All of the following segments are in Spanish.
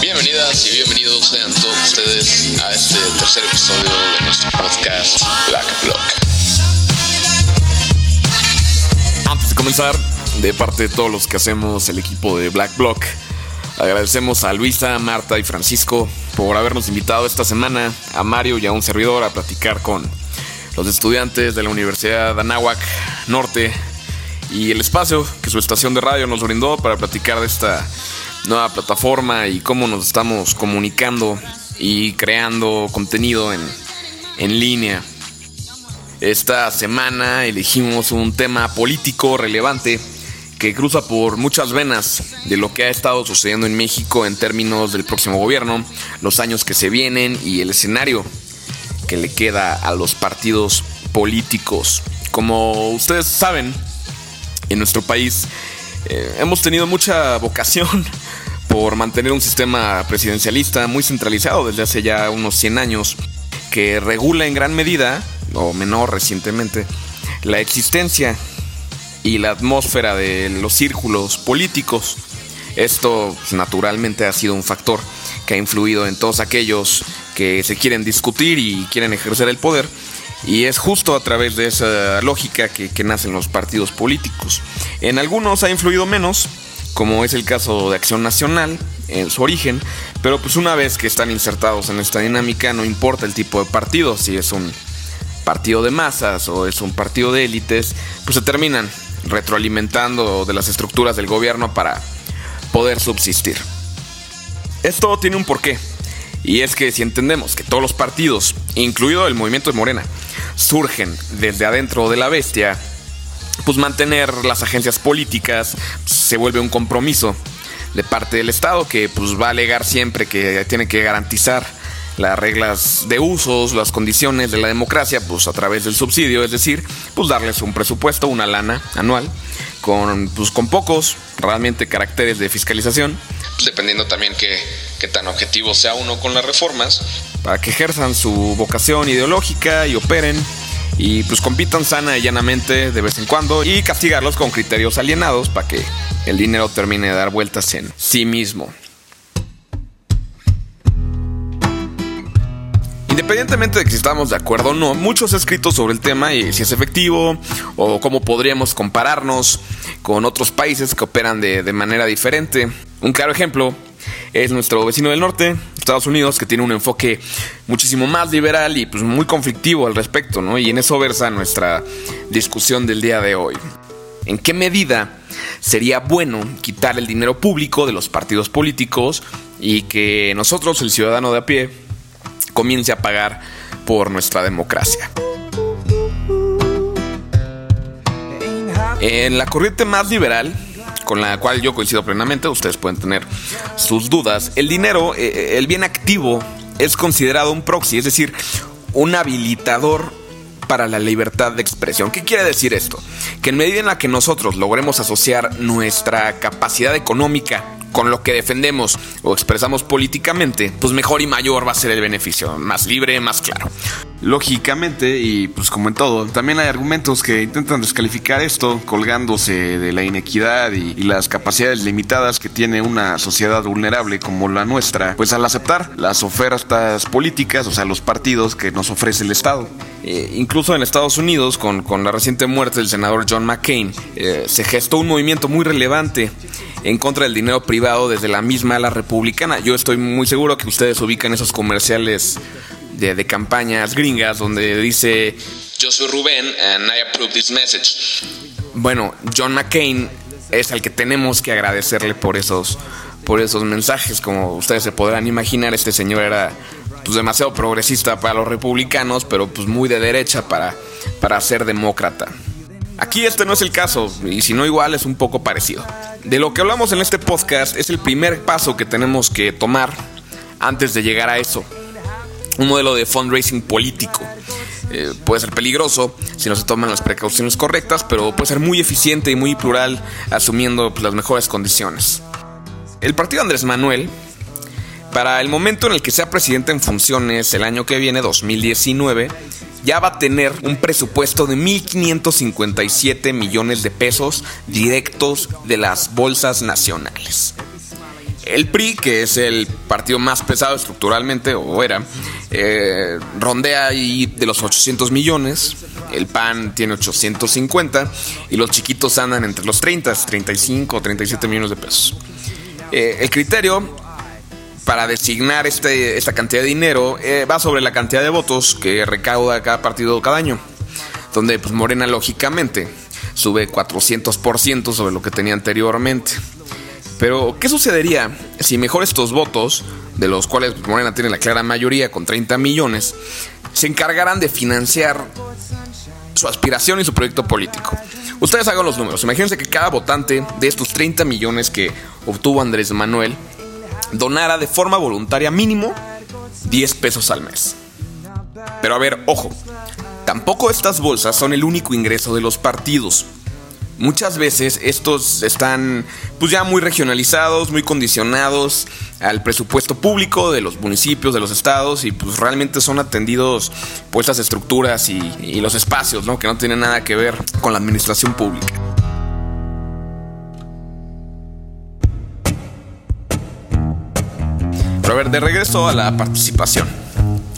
Bienvenidas y bienvenidos sean todos ustedes a este tercer episodio de nuestro podcast Black Block. Antes de comenzar, de parte de todos los que hacemos el equipo de Black Block, agradecemos a Luisa, Marta y Francisco por habernos invitado esta semana, a Mario y a un servidor a platicar con los estudiantes de la Universidad de Anáhuac Norte y el espacio que su estación de radio nos brindó para platicar de esta nueva plataforma y cómo nos estamos comunicando y creando contenido en, en línea. Esta semana elegimos un tema político relevante que cruza por muchas venas de lo que ha estado sucediendo en México en términos del próximo gobierno, los años que se vienen y el escenario que le queda a los partidos políticos. Como ustedes saben, en nuestro país eh, hemos tenido mucha vocación por mantener un sistema presidencialista muy centralizado desde hace ya unos 100 años, que regula en gran medida, o menor recientemente, la existencia y la atmósfera de los círculos políticos. Esto pues, naturalmente ha sido un factor que ha influido en todos aquellos que se quieren discutir y quieren ejercer el poder. Y es justo a través de esa lógica que, que nacen los partidos políticos. En algunos ha influido menos, como es el caso de Acción Nacional, en su origen, pero pues una vez que están insertados en esta dinámica, no importa el tipo de partido, si es un partido de masas o es un partido de élites, pues se terminan retroalimentando de las estructuras del gobierno para poder subsistir. Esto tiene un porqué, y es que si entendemos que todos los partidos, incluido el movimiento de Morena, surgen desde adentro de la bestia, pues mantener las agencias políticas se vuelve un compromiso de parte del Estado que pues va a alegar siempre que tiene que garantizar las reglas de usos, las condiciones de la democracia, pues a través del subsidio, es decir, pues darles un presupuesto, una lana anual, con, pues, con pocos realmente caracteres de fiscalización, pues, dependiendo también qué, qué tan objetivo sea uno con las reformas, para que ejerzan su vocación ideológica y operen y pues compitan sana y llanamente de vez en cuando y castigarlos con criterios alienados para que el dinero termine de dar vueltas en sí mismo. Independientemente de que si estamos de acuerdo o no, muchos escritos sobre el tema y si es efectivo o cómo podríamos compararnos con otros países que operan de, de manera diferente. Un claro ejemplo es nuestro vecino del norte, Estados Unidos, que tiene un enfoque muchísimo más liberal y pues muy conflictivo al respecto, ¿no? Y en eso versa nuestra discusión del día de hoy. ¿En qué medida sería bueno quitar el dinero público de los partidos políticos y que nosotros, el ciudadano de a pie, comience a pagar por nuestra democracia? En la corriente más liberal, con la cual yo coincido plenamente, ustedes pueden tener sus dudas. El dinero, eh, eh, el bien activo, es considerado un proxy, es decir, un habilitador para la libertad de expresión. ¿Qué quiere decir esto? Que en medida en la que nosotros logremos asociar nuestra capacidad económica con lo que defendemos o expresamos políticamente, pues mejor y mayor va a ser el beneficio, más libre, más claro. Lógicamente, y pues como en todo, también hay argumentos que intentan descalificar esto, colgándose de la inequidad y, las capacidades limitadas que tiene una sociedad vulnerable como la nuestra, pues al aceptar las ofertas políticas, o sea, los partidos que nos ofrece el Estado. Eh, incluso en Estados Unidos, con, la reciente muerte del senador John McCain, eh, se gestó un movimiento muy relevante en contra del dinero privado desde la misma ala republicana. Yo estoy muy seguro que ustedes ubican esos comerciales de, campañas gringas donde dice yo soy Rubén and I approve this message. Bueno, John McCain es al que tenemos que agradecerle por esos, por esos mensajes. Como ustedes se podrán imaginar, este señor era pues, demasiado progresista para los republicanos, pero pues muy de derecha para, para ser demócrata. Aquí este no es el caso, y si no igual es un poco parecido. De lo que hablamos en este podcast es el primer paso que tenemos que tomar antes de llegar a eso un modelo de fundraising político. Eh, puede ser peligroso si no se toman las precauciones correctas, pero puede ser muy eficiente y muy plural asumiendo pues, las mejores condiciones. El partido Andrés Manuel, para el momento en el que sea presidente en funciones el año que viene, 2019, ya va a tener un presupuesto de 1.557 millones de pesos directos de las bolsas nacionales. El PRI, que es el partido más pesado estructuralmente, o era, eh, rondea ahí de los 800 millones. El PAN tiene 850 y los chiquitos andan entre los 30, 35, 37 millones de pesos. Eh, el criterio para designar este, esta cantidad de dinero eh, va sobre la cantidad de votos que recauda cada partido cada año. Donde pues, Morena lógicamente sube 400% sobre lo que tenía anteriormente. Pero, ¿qué sucedería si mejor estos votos, de los cuales Morena tiene la clara mayoría con 30 millones, se encargaran de financiar su aspiración y su proyecto político? Ustedes hagan los números. Imagínense que cada votante de estos 30 millones que obtuvo Andrés Manuel donara de forma voluntaria mínimo 10 pesos al mes. Pero a ver, ojo, tampoco estas bolsas son el único ingreso de los partidos. Muchas veces estos están pues ya muy regionalizados, muy condicionados al presupuesto público de los municipios, de los estados y pues realmente son atendidos por estas estructuras y, los espacios, ¿no? Que no tienen nada que ver con la administración pública. Pero a ver, de regreso a la participación.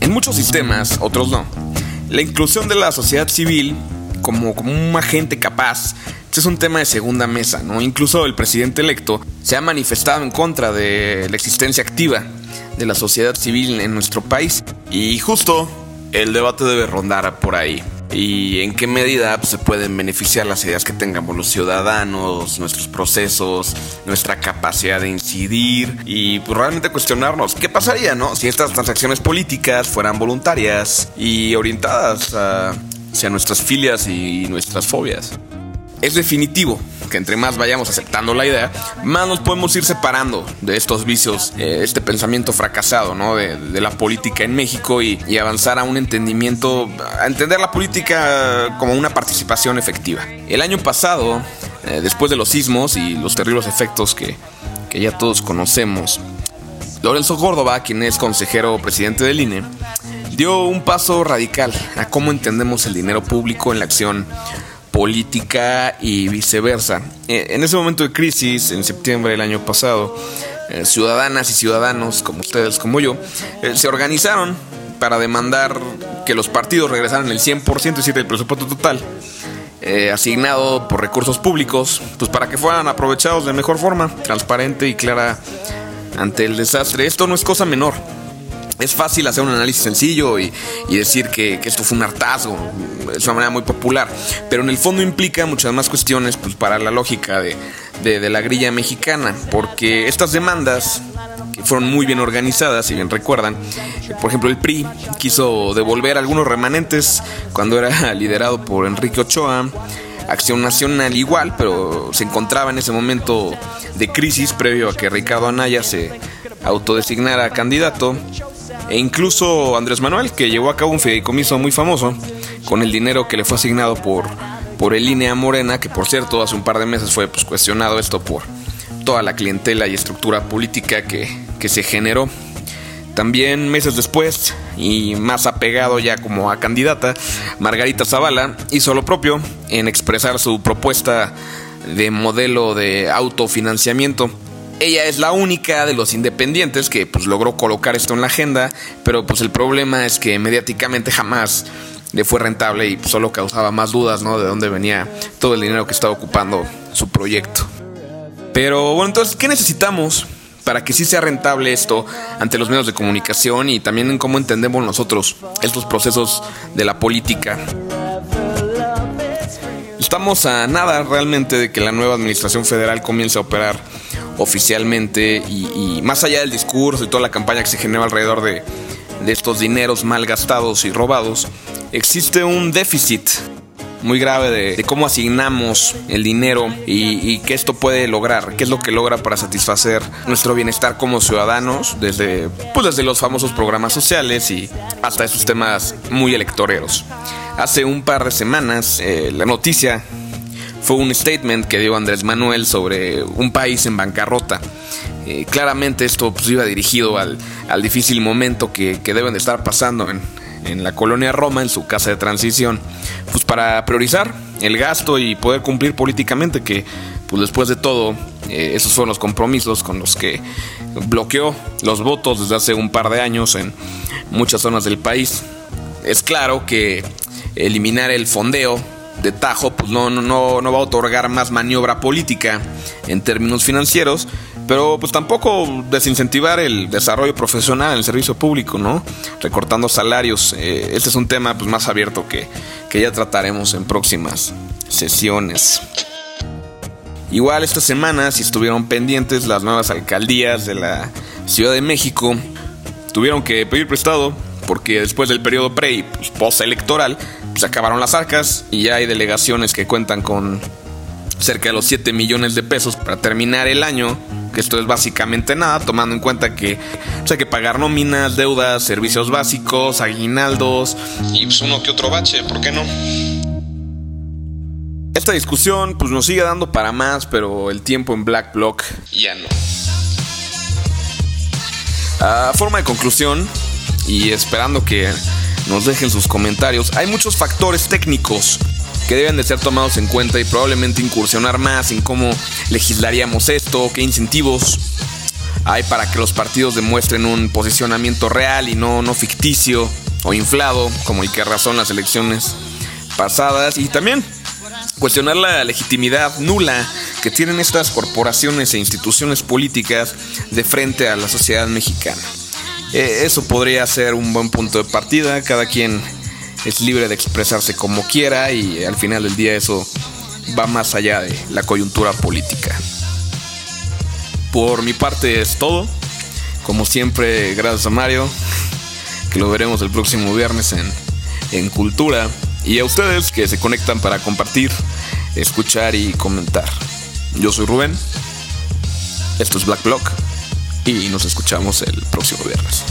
En muchos sistemas, otros no. La inclusión de la sociedad civil como, como un agente capaz este es un tema de segunda mesa, ¿no? Incluso el presidente electo se ha manifestado en contra de la existencia activa de la sociedad civil en nuestro país. Y justo el debate debe rondar por ahí. Y en qué medida pues, se pueden beneficiar las ideas que tengamos los ciudadanos, nuestros procesos, nuestra capacidad de incidir y pues, realmente cuestionarnos qué pasaría, ¿no? Si estas transacciones políticas fueran voluntarias y orientadas hacia nuestras filias y nuestras fobias es definitivo que entre más vayamos aceptando la idea, más nos podemos ir separando de estos vicios, eh, este pensamiento fracasado, ¿no? De, la política en México y, avanzar a un entendimiento, a entender la política como una participación efectiva. El año pasado, eh, después de los sismos y los terribles efectos que, que ya todos conocemos, Lorenzo Córdoba, quien es consejero presidente del INE, dio un paso radical a cómo entendemos el dinero público en la acción política y viceversa. Eh, en ese momento de crisis, en septiembre del año pasado, eh, ciudadanas y ciudadanos como ustedes, como yo, eh, se organizaron para demandar que los partidos regresaran el 100%, es decir, del presupuesto total, asignado por recursos públicos, pues para que fueran aprovechados de mejor forma, transparente y clara ante el desastre. Esto no es cosa menor es fácil hacer un análisis sencillo y, decir que, esto fue un hartazgo, es una manera muy popular, pero en el fondo implica muchas más cuestiones pues, para la lógica de, la grilla mexicana, porque estas demandas fueron muy bien organizadas, si bien recuerdan. Por ejemplo, el PRI quiso devolver algunos remanentes cuando era liderado por Enrique Ochoa. Acción Nacional igual, pero se encontraba en ese momento de crisis previo a que Ricardo Anaya se autodesignara candidato. E incluso Andrés Manuel, que llevó a cabo un fideicomiso muy famoso con el dinero que le fue asignado por, por el INE Morena, que por cierto hace un par de meses fue pues, cuestionado esto por toda la clientela y estructura política que, que se generó. También meses después, y más apegado ya como a candidata, Margarita Zavala hizo lo propio en expresar su propuesta de modelo de autofinanciamiento ella es la única de los independientes que pues logró colocar esto en la agenda, pero pues el problema es que mediáticamente jamás le fue rentable y solo causaba más dudas, ¿no? De dónde venía todo el dinero que estaba ocupando su proyecto. Pero bueno, entonces, ¿qué necesitamos para que sí sea rentable esto ante los medios de comunicación y también en cómo entendemos nosotros estos procesos de la política? Estamos a nada realmente de que la nueva administración federal comience a operar oficialmente y, más allá del discurso y toda la campaña que se genera alrededor de, estos dineros mal gastados y robados, existe un déficit muy grave de, cómo asignamos el dinero y, qué esto puede lograr, qué es lo que logra para satisfacer nuestro bienestar como ciudadanos, desde, pues desde los famosos programas sociales y hasta esos temas muy electoreros. Hace un par de semanas, eh, la noticia fue un statement que dio Andrés Manuel sobre un país en bancarrota. Eh, claramente esto pues, iba dirigido al, difícil momento que, deben de estar pasando en, en la colonia Roma, en su casa de transición, pues para priorizar el gasto y poder cumplir políticamente que pues después de todo eh, esos fueron los compromisos con los que bloqueó los votos desde hace un par de años en muchas zonas del país. Es claro que eliminar el fondeo de tajo pues no, no, no va a otorgar más maniobra política en términos financieros, pero pues tampoco desincentivar el desarrollo profesional en el servicio público, ¿no? Recortando salarios. Este es un tema pues, más abierto que, que ya trataremos en próximas sesiones. Igual esta semana, si estuvieron pendientes, las nuevas alcaldías de la Ciudad de México tuvieron que pedir prestado porque después del periodo pre y pues, post-electoral se acabaron las arcas y ya hay delegaciones que cuentan con cerca de los 7 millones de pesos para terminar el año, que esto es básicamente nada, tomando en cuenta que pues, hay que pagar nóminas, deudas, servicios básicos, aguinaldos y pues uno que otro bache, ¿por qué no? Esta discusión pues nos sigue dando para más, pero el tiempo en Black Block ya no. A forma de conclusión, y esperando que nos dejen sus comentarios, hay muchos factores técnicos que deben de ser tomados en cuenta y probablemente incursionar más en cómo legislaríamos esto, qué incentivos hay para que los partidos demuestren un posicionamiento real y no, no ficticio o inflado, como el que razón las elecciones pasadas, y también cuestionar la legitimidad nula que tienen estas corporaciones e instituciones políticas de frente a la sociedad mexicana. Eh, eso podría ser un buen punto de partida, cada quien es libre de expresarse como quiera y al final del día eso va más allá de la coyuntura política. Por mi parte es todo. Como siempre, gracias a Mario, que lo veremos el próximo viernes en, en Cultura. Y a ustedes que se conectan para compartir, escuchar y comentar. Yo soy Rubén, esto es Black Block y nos escuchamos el próximo viernes.